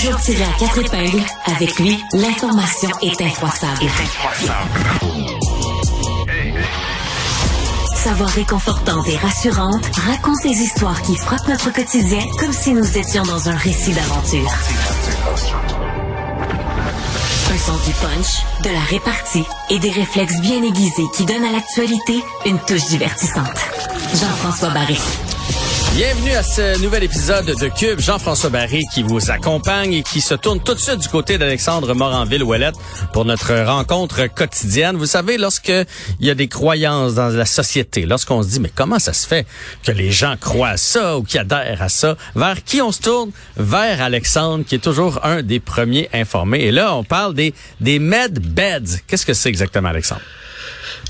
Toujours tiré à quatre épingles, avec lui, l'information est incroissable. Sa voix réconfortante et rassurante raconte les histoires qui frappent notre quotidien comme si nous étions dans un récit d'aventure. Un sens du punch, de la répartie et des réflexes bien aiguisés qui donnent à l'actualité une touche divertissante. Jean-François Barré. Bienvenue à ce nouvel épisode de Cube. Jean-François Barry qui vous accompagne et qui se tourne tout de suite du côté d'Alexandre Moranville-Ouellette pour notre rencontre quotidienne. Vous savez, lorsque il y a des croyances dans la société, lorsqu'on se dit, mais comment ça se fait que les gens croient à ça ou qu'ils adhèrent à ça, vers qui on se tourne? Vers Alexandre, qui est toujours un des premiers informés. Et là, on parle des, des med beds. Qu'est-ce que c'est exactement, Alexandre?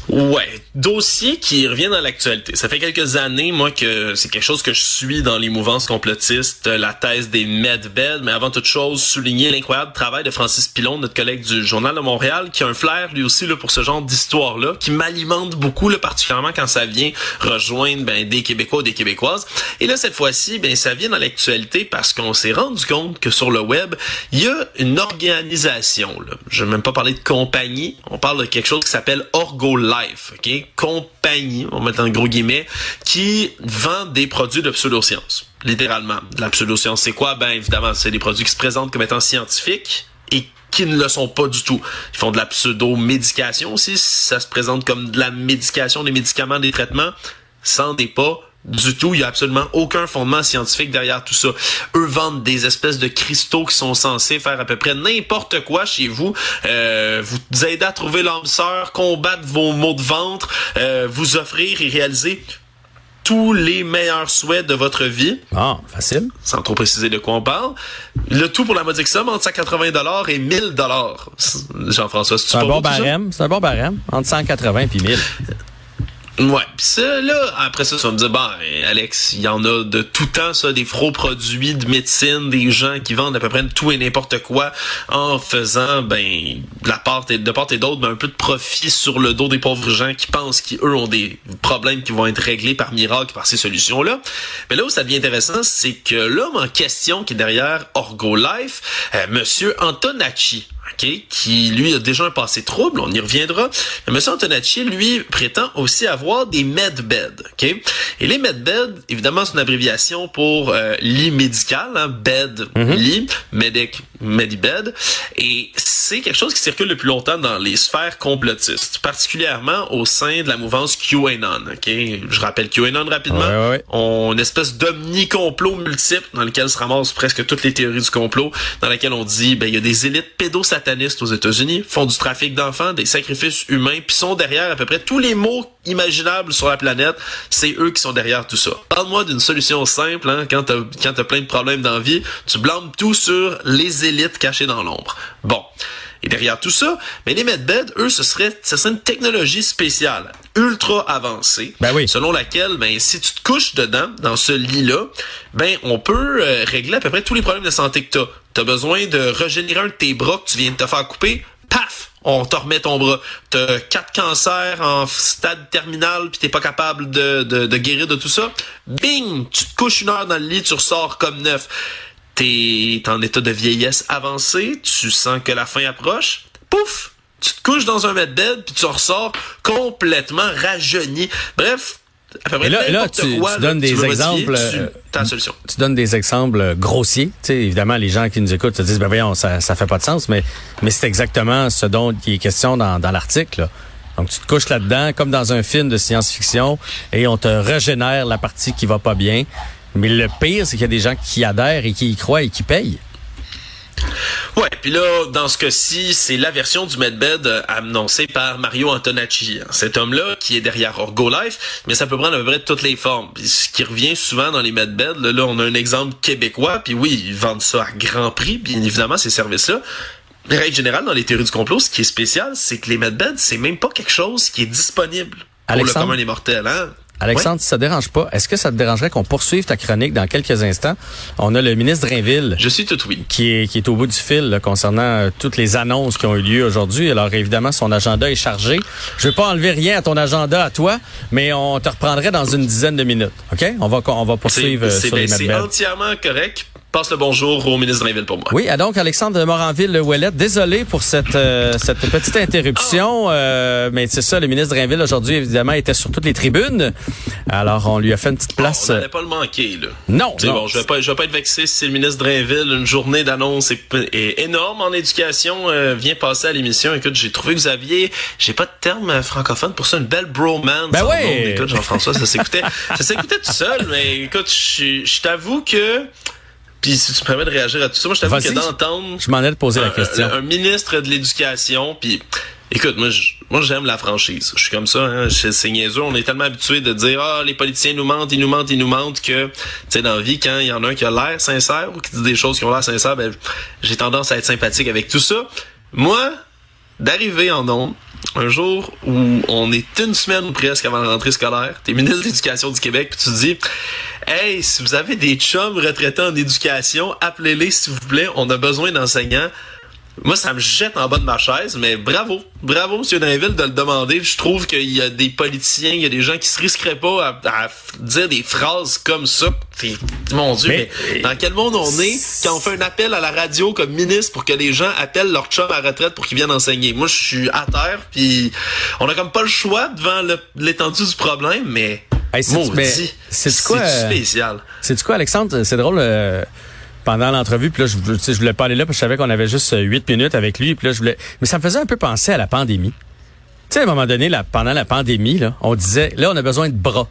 Ouais, dossier qui revient dans l'actualité. Ça fait quelques années, moi, que c'est quelque chose que je suis dans les mouvances complotistes, la thèse des medbeds, mais avant toute chose, souligner l'incroyable travail de Francis Pilon, notre collègue du Journal de Montréal, qui a un flair, lui aussi, là, pour ce genre d'histoire-là, qui m'alimente beaucoup, là, particulièrement quand ça vient rejoindre ben, des Québécois ou des Québécoises. Et là, cette fois-ci, ben, ça vient dans l'actualité parce qu'on s'est rendu compte que sur le web, il y a une organisation, là. je vais même pas parler de compagnie, on parle de quelque chose qui s'appelle Orgo Life, ok, compagnie, on va mettre en gros guillemets, qui vend des produits de pseudosciences, littéralement. La pseudoscience, c'est quoi? Ben évidemment, c'est des produits qui se présentent comme étant scientifiques et qui ne le sont pas du tout. Ils font de la pseudo-médication aussi, ça se présente comme de la médication, des médicaments, des traitements, sans des pas du tout. Il y a absolument aucun fondement scientifique derrière tout ça. Eux vendent des espèces de cristaux qui sont censés faire à peu près n'importe quoi chez vous. Euh, vous aider à trouver l'âme sœur, combattre vos maux de ventre, euh, vous offrir et réaliser tous les meilleurs souhaits de votre vie. Ah, facile. Sans trop préciser de quoi on parle. Le tout pour la modique somme entre 180 dollars et 1000 dollars. Jean-François, c'est un bon barème. C'est un bon barème. Entre 180 et 1000. Ouais, pis ça là, après ça, ça me dit bah Alex, il y en a de tout temps ça, des faux produits de médecine, des gens qui vendent à peu près tout et n'importe quoi en faisant ben de la part et de part et d'autre ben, un peu de profit sur le dos des pauvres gens qui pensent qu'eux ont des problèmes qui vont être réglés par miracle par ces solutions là. Mais là où ça devient intéressant, c'est que l'homme en question qui est derrière Orgo Life, euh, monsieur Antonacci qui lui a déjà un passé trouble, on y reviendra. Mais M. Antonacci, lui, prétend aussi avoir des medbeds. OK? Et les medbeds, évidemment, c'est une abréviation pour euh, lit médical, hein, bed, mhm. lit, medic, medibed. Et c'est quelque chose qui circule depuis longtemps dans les sphères complotistes, particulièrement au sein de la mouvance QAnon. OK? Je rappelle QAnon rapidement. On une espèce d'omni-complot multiple dans lequel se ramassent presque toutes les théories du complot, dans laquelle on dit, ben, il y a des élites pédosatanistes aux États-Unis, font du trafic d'enfants, des sacrifices humains, puis sont derrière à peu près tous les maux imaginables sur la planète. C'est eux qui sont derrière tout ça. Parle-moi d'une solution simple, hein, quand t'as quand as plein de problèmes dans la vie, tu blâmes tout sur les élites cachées dans l'ombre. Bon. Et derrière tout ça, mais les medbeds, eux, ce serait, ce serait une technologie spéciale, ultra avancée, ben oui. selon laquelle, ben, si tu te couches dedans, dans ce lit-là, ben, on peut euh, régler à peu près tous les problèmes de santé que tu as. Tu as besoin de régénérer un de tes bras que tu viens de te faire couper, paf, on te remet ton bras. T'as quatre cancers en stade terminal puis t'es pas capable de, de, de guérir de tout ça. Bing! Tu te couches une heure dans le lit, tu ressors comme neuf t'es en état de vieillesse avancée, tu sens que la fin approche, pouf, tu te couches dans un bed puis tu ressors complètement rajeuni. Bref, à peu près là, là tu, donnes des exemples. tu, solution. Tu donnes des exemples grossiers. Tu sais, évidemment, les gens qui nous écoutent se disent, ben voyons, ça, ça fait pas de sens, mais, mais c'est exactement ce dont il est question dans, dans l'article. Donc, tu te couches là-dedans, comme dans un film de science-fiction, et on te régénère la partie qui va pas bien. Mais le pire, c'est qu'il y a des gens qui adhèrent et qui y croient et qui payent. Ouais, puis là, dans ce cas-ci, c'est la version du Medbed euh, annoncée par Mario Antonacci. Cet homme-là qui est derrière Orgo Life, mais ça peut prendre à peu près toutes les formes. ce qui revient souvent dans les Medbed, là, là, on a un exemple québécois, puis oui, ils vendent ça à grand prix, bien évidemment, ces services-là. Règle générale, dans les théories du complot, ce qui est spécial, c'est que les Medbed, c'est même pas quelque chose qui est disponible pour le commun des mortels. Hein? Alexandre, si ça dérange pas, est-ce que ça te dérangerait qu'on poursuive ta chronique dans quelques instants? On a le ministre Drainville. Je suis tout oui. Qui est, qui est au bout du fil concernant euh, toutes les annonces qui ont eu lieu aujourd'hui. Alors évidemment, son agenda est chargé. Je vais pas enlever rien à ton agenda à toi, mais on te reprendrait dans une dizaine de minutes. OK? On va, on va poursuivre euh, sur les C'est entièrement correct passe le bonjour au ministre Drainville pour moi. Oui, donc Alexandre Moranville-Ouellette, désolé pour cette, euh, cette petite interruption, euh, mais c'est ça, le ministre Drainville aujourd'hui, évidemment, était sur toutes les tribunes. Alors, on lui a fait une petite place. on n'allait pas le manquer, là. Non, C'est bon, je vais pas, je vais pas être vexé si le ministre Drainville. Une journée d'annonce est, est énorme en éducation. Euh, vient passer à l'émission. Écoute, j'ai trouvé que vous aviez, j'ai pas de terme francophone pour ça, une belle bromance. Ben en oui. Écoute, Jean-François, ça s'écoutait, ça s'écoutait tout seul, mais écoute, je, je t'avoue que, puis si tu me permets de réagir à tout ça, moi je t'avoue que d'entendre Je m'en ai de poser la un, question. un- un ministre de l'éducation, puis écoute, moi, moi j'aime la franchise. Je suis comme ça, hein, c'est niaiseux. On est tellement habitué de dire ah les politiciens nous mentent, ils nous mentent, ils nous mentent que tu sais dans la vie quand il y en a un qui a l'air sincère ou qui dit des choses qui ont l'air sincères, ben j'ai tendance à être sympathique avec tout ça. Moi, d'arriver en ondes un jour où on est une semaine presque avant la rentrée scolaire, t'es ministre de l'Éducation du Québec, puis tu dis Hey, si vous avez des chums retraités en éducation, appelez-les s'il vous plaît, on a besoin d'enseignants. Moi, ça me jette en bas de ma chaise, mais bravo. Bravo, M. Drainville, de le demander. Je trouve qu'il y a des politiciens, il y a des gens qui se risqueraient pas à, dire des phrases comme ça. Puis, mon Dieu, Mais- mais, dans quel monde on est quand on fait un appel à la radio comme ministre pour que les gens appellent leur chum à la retraite pour qu'ils viennent enseigner? Moi, je suis à terre, puis on a comme pas le choix devant l'étendue du problème, mais... Hey, c'est- quoi, euh, spécial? C'est du quoi, Alexandre? C'est drôle. euh, pendant l'entrevue, puis là, je, voulais pas aller là, parce que je savais qu'on avait juste euh, huit minutes avec lui, puis là, je voulais. Mais ça me faisait un peu penser à la pandémie. Tu sais, à un moment donné, là, pendant la pandémie, là, on disait, là, on a besoin de bras.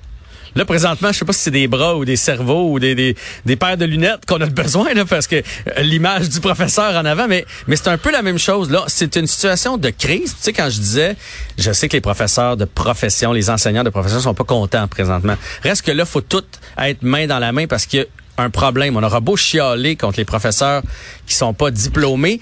Là, présentement, je sais pas si c'est des bras ou des cerveaux ou des, des, des paires de lunettes qu'on a besoin, là, parce que euh, l'image du professeur en avant, mais, mais c'est un peu la même chose. Là, c'est une situation de crise. Tu sais, quand je disais, je sais que les professeurs de profession, les enseignants de profession sont pas contents présentement. Reste que là, faut tout être main dans la main parce a un problème. On aura beau chialer contre les professeurs qui sont pas diplômés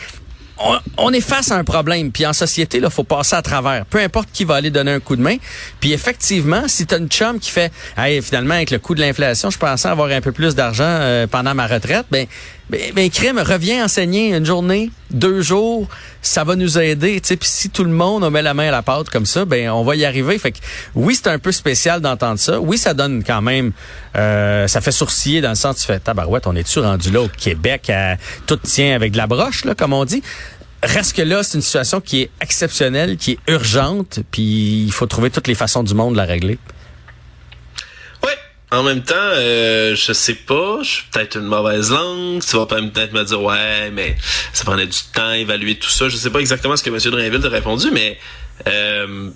on, est face à un problème. Puis en société, il faut passer à travers. Peu importe qui va aller donner un coup de main. Puis effectivement, si tu as une chum qui fait hey, finalement, avec le coût de l'inflation, je pensais avoir un peu plus d'argent euh, pendant ma retraite, ben, ben, ben crime, reviens enseigner une journée, deux jours, ça va nous aider. Puis si tout le monde on met la main à la pâte comme ça, ben on va y arriver. Fait que oui, c'est un peu spécial d'entendre ça. Oui, ça donne quand même euh, ça fait sourciller dans le sens tu fais tabarouette, on est-tu rendu là au Québec à tout tient avec de la broche, là, comme on dit. Reste que là, c'est une situation qui est exceptionnelle, qui est urgente, puis il faut trouver toutes les façons du monde de la régler. En même temps, euh, je sais pas, je suis peut-être une mauvaise langue. Tu vas peut-être me dire, ouais, mais ça prenait du temps évaluer tout ça. Je sais pas exactement ce que M. Drainville t'a répondu, mais euh,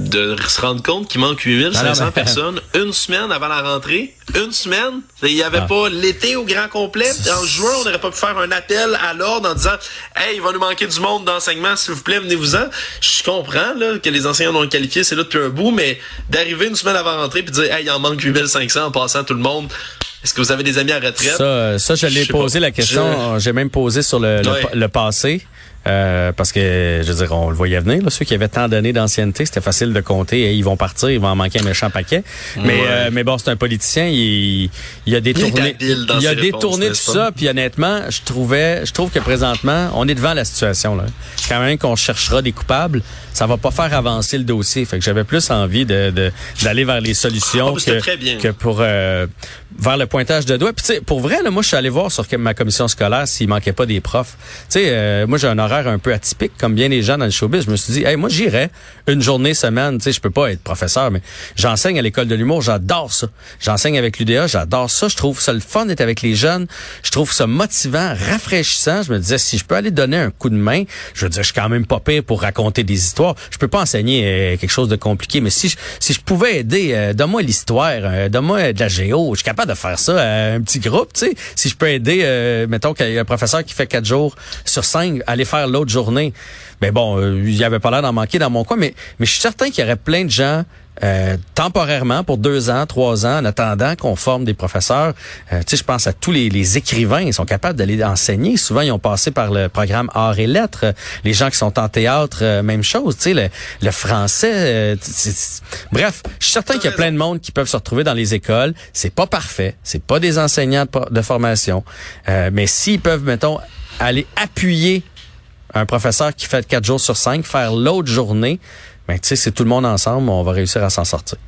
de se rendre compte qu'il manque 8500 Ah non, mais- personnes une semaine avant la rentrée, une semaine, il y avait Ah. pas l'été au grand complet. En juin, on n'aurait pas pu faire un appel à l'ordre en disant, hey, il va nous manquer du monde d'enseignement, s'il vous plaît, venez-vous-en. Je comprends là, que les enseignants non qualifiés, c'est là depuis un bout, mais d'arriver une semaine avant la rentrée puis de dire, hey, il en manque 8500 en passant tout le monde. Est-ce que vous avez des amis à retraite? Ça, euh, ça je l'ai posé pas. la question. J'ai même posé sur le, le, le passé. Euh, parce que, je veux dire, on le voyait venir. Là, ceux qui avaient tant d'années d'ancienneté, c'était facile de compter. Et ils vont partir, ils vont en manquer un méchant paquet. Mais, Ouais. euh, mais bon, c'est un politicien. Il, il a détourné, il a réponses, détourné tout ça. Puis honnêtement, je trouvais, je trouve que présentement, on est devant la situation. Là. Quand même qu'on cherchera des coupables, ça va pas faire avancer le dossier. Fait que j'avais plus envie de de- d'aller vers les solutions Ah, c'était que, très bien. que pour euh, vers le pointage de doigts. Puis tu sais, pour vrai, là, moi, je suis allé voir sur ma commission scolaire s'il manquait pas des profs. Tu sais, euh, moi, j'ai un un peu atypique, comme bien les gens dans le showbiz. Je me suis dit, hey, moi, j'irais une journée semaine. Tu sais, je peux pas être professeur, mais j'enseigne à l'école de l'humour. J'adore ça. J'enseigne avec l'UDA. J'adore ça. Je trouve ça le fun d'être avec les jeunes. Je trouve ça motivant, rafraîchissant. Je me disais, si je peux aller donner un coup de main, je veux dire, je suis quand même pas pire pour raconter des histoires. Je peux pas enseigner euh, quelque chose de compliqué, mais si je, si je pouvais aider, euh, donne-moi l'histoire, euh, donne-moi de la géo. Je suis capable de faire ça à un petit groupe, tu sais. Si je peux aider, euh, mettons un professeur qui fait quatre jours sur cinq, aller faire l'autre journée. Ben bon, euh, il y avait pas l'air d'en manquer dans mon coin, mais, mais je suis certain qu'il y aurait plein de gens euh, temporairement pour deux ans, trois ans, en attendant qu'on forme des professeurs. Euh, tu sais, je pense à tous les, écrivains, ils sont capables d'aller enseigner. Souvent, ils ont passé par le programme Arts et Lettres. Les gens qui sont en théâtre, même chose. Tu sais, le, français. Bref, je suis certain qu'il y a plein de monde qui peuvent se retrouver dans les écoles. C'est pas parfait. C'est pas des enseignants de, formation. Mais s'ils peuvent, mettons, aller appuyer un professeur qui fait quatre jours sur cinq, faire l'autre journée, ben, tu sais, c'est tout le monde ensemble, on va réussir à s'en sortir.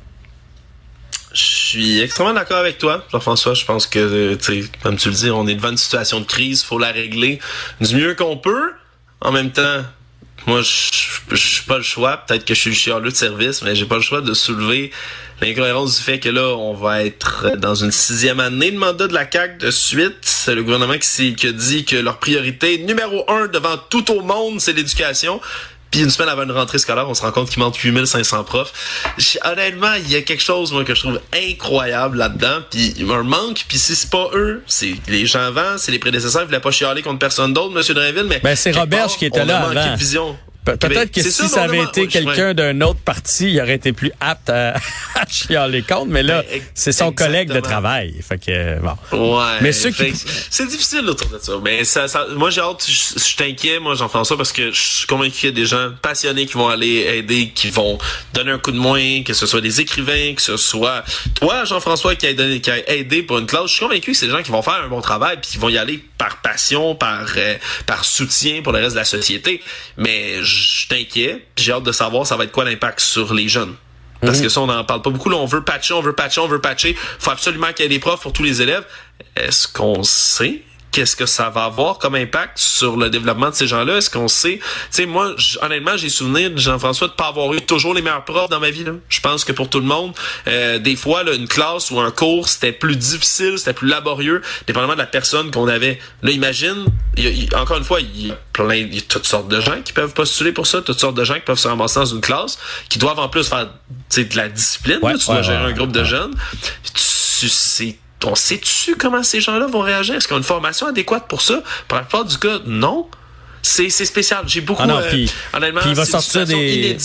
Je suis extrêmement d'accord avec toi, Jean-François. Je pense que, comme tu le dis, on est devant une situation de crise, faut la régler du mieux qu'on peut. En même temps, moi, je suis pas le choix. Peut-être que je suis le chialeux de service, mais j'ai pas le choix de soulever l'incohérence du fait que là, on va être dans une sixième année de mandat de la CAQ de suite. C'est le gouvernement qui, qui a dit que leur priorité numéro un devant tout au monde, c'est l'éducation. Puis une semaine avant une rentrée scolaire, on se rend compte qu'il manque 8500 profs. Honnêtement, il y a quelque chose moi que je trouve incroyable là-dedans. Puis il me manque. Puis si c'est pas eux, c'est les gens avant, c'est les prédécesseurs. Ils voulaient pas chialer contre personne d'autre, Monsieur Drinville. Mais ben, c'est Robert qui était là avant. Vision. Peut-être que si ça, avait été quelqu'un d'un autre parti, il aurait été plus apte à, à chialer contre, mais là, ben, c'est son collègue de travail. Fait que, bon. Ouais. Mais ceux qui... C'est difficile autour de ça. Mais ça, ça moi, j'ai hâte, je, suis inquiet, moi, Jean-François, parce que je suis convaincu qu'il y a des gens passionnés qui vont aller aider, qui vont donner un coup de moins, que ce soit des écrivains, que ce soit toi, Jean-François, qui a, donné, qui a aidé pour une classe. Je suis convaincu que c'est des gens qui vont faire un bon travail, puis qui vont y aller par passion, par, euh, par soutien pour le reste de la société. Mais je suis inquiet. J'ai hâte de savoir ça va être quoi l'impact sur les jeunes. Parce mhm. que ça, on n'en parle pas beaucoup. Là, on veut patcher, on veut patcher, on veut patcher. faut absolument qu'il y ait des profs pour tous les élèves. Est-ce qu'on sait? Qu'est-ce que ça va avoir comme impact sur le développement de ces gens-là? Est-ce qu'on sait? Tu sais, moi, honnêtement, j'ai souvenir, Jean-François, de pas avoir eu toujours les meilleurs profs dans ma vie. Là. Je pense que pour tout le monde, euh, des fois, là, une classe ou un cours, c'était plus difficile, c'était plus laborieux, dépendamment de la personne qu'on avait. Là, imagine, encore une fois, il y a plein, il y a toutes sortes de gens qui peuvent postuler pour ça, toutes sortes de gens qui peuvent se ramasser dans une classe, qui doivent en plus faire de la discipline. tu dois gérer un groupe de jeunes. Tu sais on sait-tu comment ces gens-là vont réagir? Est-ce qu'ils ont une formation adéquate pour ça? Pour la plupart du cas, non. C'est spécial. J'ai beaucoup, ah non, euh, honnêtement, il va sortir des...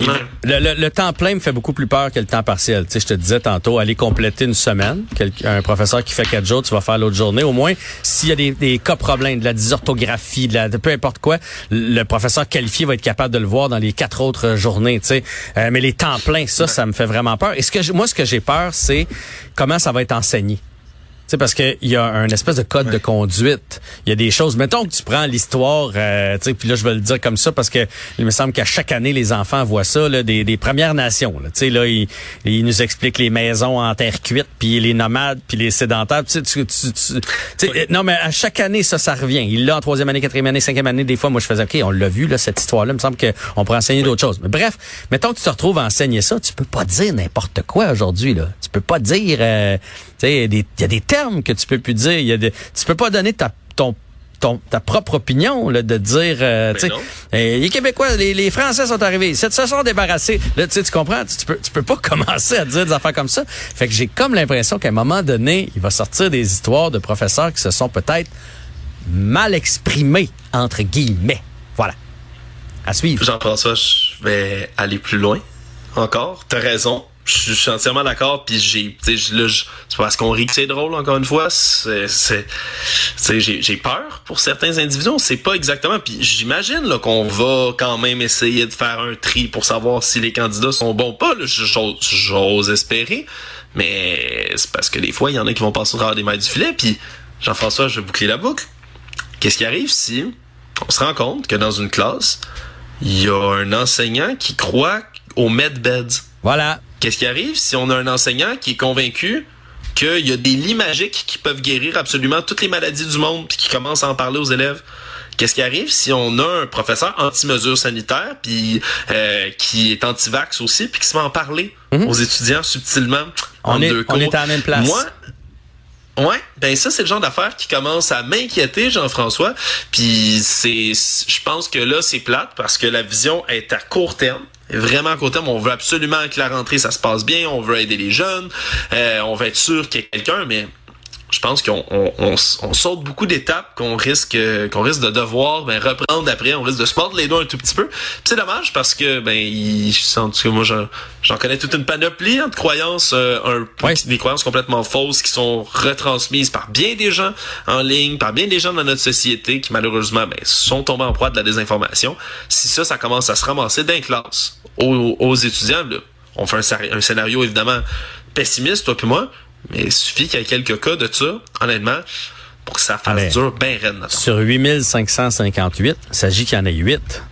inédite le, temps plein me fait beaucoup plus peur que le temps partiel. Tu sais, je te disais tantôt, aller compléter une semaine. un professeur qui fait quatre jours, tu vas faire l'autre journée. Au moins, s'il y a des, des, cas problèmes, de la dysorthographie, de, la, de peu importe quoi, le professeur qualifié va être capable de le voir dans les quatre autres journées. Tu sais. Euh, mais les temps pleins, ça, ça me fait vraiment peur. Et ce que moi, ce que j'ai peur, c'est comment ça va être enseigné sais, parce qu'il y a un espèce de code de conduite. Il y a des choses. Mettons que tu prends l'histoire, euh, tu sais, puis là, je vais le dire comme ça parce que il me semble qu'à chaque année, les enfants voient ça, là, des, des Premières Nations. Tu sais, là, ils, ils, nous expliquent les maisons en terre cuite, puis les nomades, puis les sédentaires. Tu, tu, tu, tu Non, mais à chaque année, ça, ça revient. Il l'a en troisième année, quatrième année, cinquième année. Des fois, moi, je faisais, OK, on l'a vu, là, cette histoire-là. Il me semble qu'on pourrait enseigner d'autres choses. Mais bref, mettons que tu te retrouves à enseigner ça, tu peux pas dire n'importe quoi aujourd'hui, là. Tu peux pas dire... Euh, il y a des termes que tu peux plus dire. Y a des, tu peux pas donner ta, ton ton, ta propre opinion là, de dire euh, sais. les Québécois les, les, Français sont arrivés. Ils se sont débarrassés. Là tu tu comprends? Tu, peux tu peux pas commencer à dire des affaires comme ça. Fait que j'ai comme l'impression qu'à un moment donné il va sortir des histoires de professeurs qui se sont peut-être mal exprimés entre guillemets. Voilà. À suivre. Jean-François je vais aller plus loin encore. T'as raison je suis entièrement d'accord puis j'ai c'est parce qu'on rit que c'est drôle encore une fois c'est j'ai peur pour certains individus c'est pas exactement puis j'imagine là qu'on va quand même essayer de faire un tri pour savoir si les candidats sont bons ou pas j'ose espérer mais c'est parce que des fois il y en a qui vont passer au travers des mailles du filet puis Jean-François je vais boucler la boucle. Qu'est-ce qui arrive si on se rend compte que dans une classe il y a un enseignant qui croit aux medbeds? Voilà Qu'est-ce qui arrive? Si on a un enseignant qui est convaincu qu'il y a des lits magiques qui peuvent guérir absolument toutes les maladies du monde puis qui commence à en parler aux élèves? Qu'est-ce qui arrive? Si on a un professeur anti-mesures sanitaires puis euh, qui est anti-vax aussi puis qui se met en parler mhm. aux étudiants subtilement on est, On est à la même place. Moi, Ouais, ben ça c'est le genre d'affaire qui commence à m'inquiéter Jean-François. Puis c'est je pense que là c'est plate parce que la vision est à court terme vraiment à terme, on veut absolument que la rentrée ça se passe bien, on veut aider les jeunes, euh, on veut être sûr qu'il y a quelqu'un, mais je pense qu'on on, saute beaucoup d'étapes qu'on risque qu'on risque de devoir ben, reprendre après. On risque de se mordre les doigts un tout petit peu. C'est dommage parce que ben il, en tout cas moi j'en connais toute une panoplie hein, de croyances, euh, un, des croyances complètement fausses qui sont retransmises par bien des gens en ligne, par bien des gens dans notre société qui malheureusement ben, sont tombés en proie de la désinformation. Si ça, ça commence à se ramasser d'un classe aux, étudiants, on fait un, un scénario évidemment pessimiste, toi puis moi, mais il suffit qu'il y ait quelques cas de ça, honnêtement, pour que ça fasse dur bien raide. Sur 8558, il s'agit qu'il y en ait 8.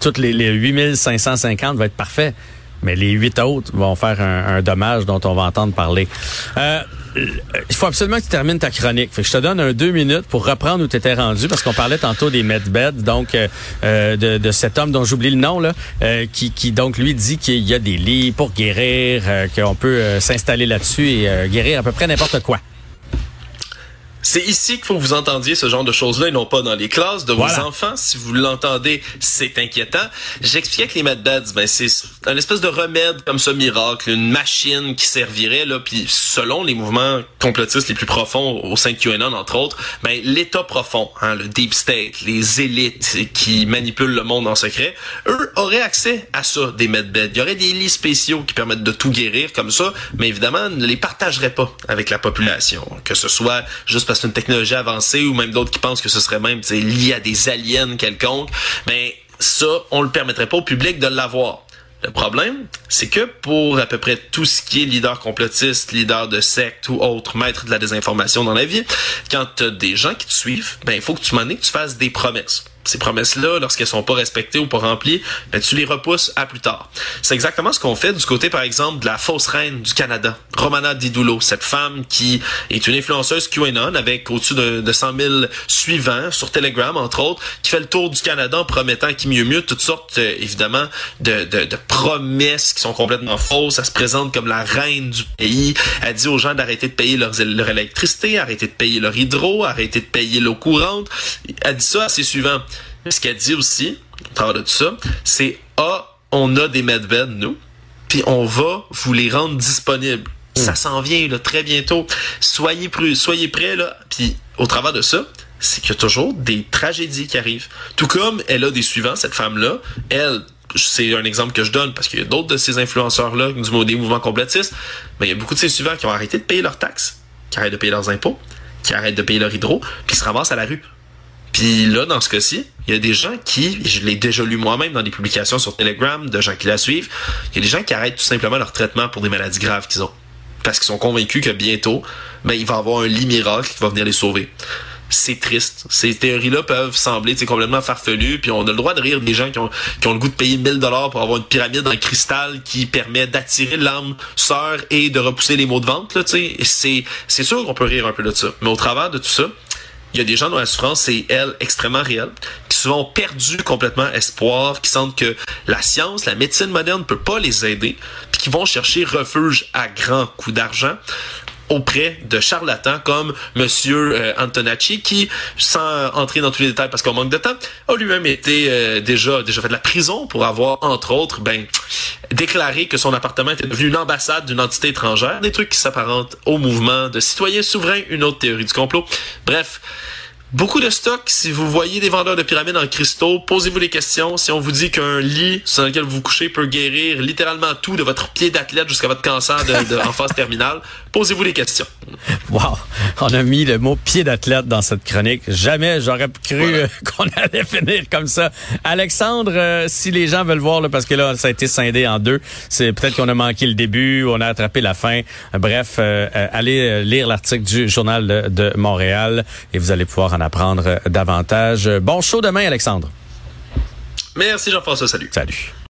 toutes les, les 8550 vont être parfaits. Mais les huit autres vont faire un, un dommage dont on va entendre parler. Euh, il faut absolument que tu termines ta chronique. Fait que je te donne un deux minutes pour reprendre où tu étais rendu parce qu'on parlait tantôt des medbeds, donc euh, euh, de, cet homme dont j'oublie le nom euh, qui, qui donc lui dit qu'il y a des lits pour guérir, qu'on peut s'installer là-dessus et guérir à peu près n'importe quoi. C'est ici qu'il faut que vous entendiez ce genre de choses-là et non pas dans les classes de vos enfants. Si vous l'entendez, c'est inquiétant. J'expliquais que les medbeds, ben c'est un espèce de remède comme ça miracle, une machine qui servirait là, puis selon les mouvements complotistes les plus profonds au sein de QAnon entre autres, ben l'état profond, hein, le deep state, les élites qui manipulent le monde en secret, eux auraient accès à ça des medbeds. Il y aurait des lits spéciaux qui permettent de tout guérir comme ça, mais évidemment ne les partageraient pas avec la population, que ce soit juste parce c'est une technologie avancée ou même d'autres qui pensent que ce serait même lié à des aliens quelconques, ben ça, on le permettrait pas au public de l'avoir. Le problème, c'est que pour à peu près tout ce qui est leader complotiste, leader de secte ou autre maître de la désinformation dans la vie, quand tu as des gens qui te suivent, ben il faut que tu m'en que tu fasses des promesses ces promesses-là, lorsqu'elles sont pas respectées ou pas remplies, ben, tu les repousses à plus tard. C'est exactement ce qu'on fait du côté, par exemple, de la fausse reine du Canada, Romana Didulo, cette femme qui est une influenceuse QAnon avec au-dessus de, de 100 000 suivants sur Telegram, entre autres, qui fait le tour du Canada en promettant qui mieux mieux toutes sortes, euh, évidemment, de, de, de, promesses qui sont complètement fausses. Elle se présente comme la reine du pays. Elle dit aux gens d'arrêter de payer leur, leur électricité, arrêter de payer leur hydro, arrêter de payer l'eau courante. Elle dit ça à ses suivants. Ce qu'elle dit aussi, au travers de tout ça, c'est Ah, on a des medbeds, nous, puis on va vous les rendre disponibles. Ça hmm. s'en vient là, très bientôt. Soyez, plus, soyez prêts, là. Puis au travers de ça, c'est qu'il y a toujours des tragédies qui arrivent. Tout comme elle a des suivants, cette femme-là, elle, c'est un exemple que je donne parce qu'il y a d'autres de ces influenceurs-là, du des mouvements complotistes, mais il y a beaucoup de ces suivants qui ont arrêté de payer leurs taxes, qui arrêtent de payer leurs impôts, qui arrêtent de payer leur hydro, puis qui se ramassent à la rue. Puis là, dans ce cas-ci, il y a des gens qui, je l'ai déjà lu moi-même dans des publications sur Telegram, de gens qui la suivent, il y a des gens qui arrêtent tout simplement leur traitement pour des maladies graves qu'ils ont. Parce qu'ils sont convaincus que bientôt, ben, il va y avoir un lit miracle qui va venir les sauver. C'est triste. Ces théories-là peuvent sembler complètement farfelues, puis on a le droit de rire des gens qui ont, qui ont le goût de payer 1000 dollars pour avoir une pyramide en cristal qui permet d'attirer l'âme sœur et de repousser les mots de vente. C'est sûr qu'on peut rire un peu de ça. Mais au travers de tout ça, il y a des gens dont la souffrance c'est extrêmement réelle, qui souvent ont perdu complètement espoir, qui sentent que la science, la médecine moderne ne peut pas les aider, puis qui vont chercher refuge à grands coups d'argent auprès de charlatans comme Monsieur euh, Antonacci, qui, sans entrer dans tous les détails parce qu'on manque de temps, a lui-même été euh, déjà déjà fait de la prison pour avoir, entre autres, ben déclaré que son appartement était devenu une ambassade d'une entité étrangère, des trucs qui s'apparentent au mouvement de citoyens souverains, une autre théorie du complot. Bref, Beaucoup de stock. Si vous voyez des vendeurs de pyramides en cristaux, posez-vous les questions. Si on vous dit qu'un lit sur lequel vous couchez peut guérir littéralement tout de votre pied d'athlète jusqu'à votre cancer de, en phase terminale, posez-vous les questions. Wow, on a mis le mot pied d'athlète dans cette chronique. Jamais j'aurais cru euh, qu'on allait finir comme ça. Alexandre, euh, si les gens veulent voir, là, parce que là, ça a été scindé en deux, c'est peut-être qu'on a manqué le début, on a attrapé la fin. Bref, euh, allez lire l'article du Journal de, de Montréal et vous allez pouvoir apprendre davantage. Bon show demain, Alexandre. Merci Jean-François, salut. Salut.